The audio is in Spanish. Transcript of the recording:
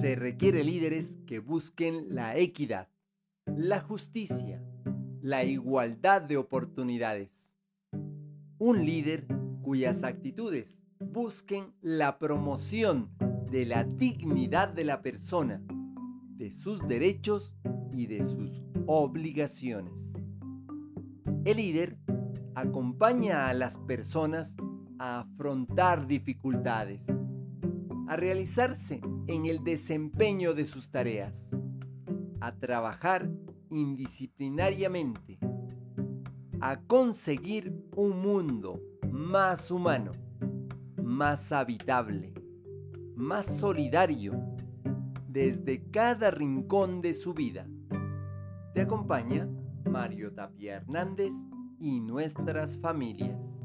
Se requiere líderes que busquen la equidad, la justicia, la igualdad de oportunidades. Un líder cuyas actitudes busquen la promoción de la dignidad de la persona, de sus derechos y de sus obligaciones. El líder acompaña a las personas a afrontar dificultades, a realizarse en el desempeño de sus tareas, a trabajar indisciplinariamente, a conseguir un mundo más humano, más habitable, más solidario, desde cada rincón de su vida. Te acompaña Mario Tapia Hernández y nuestras familias.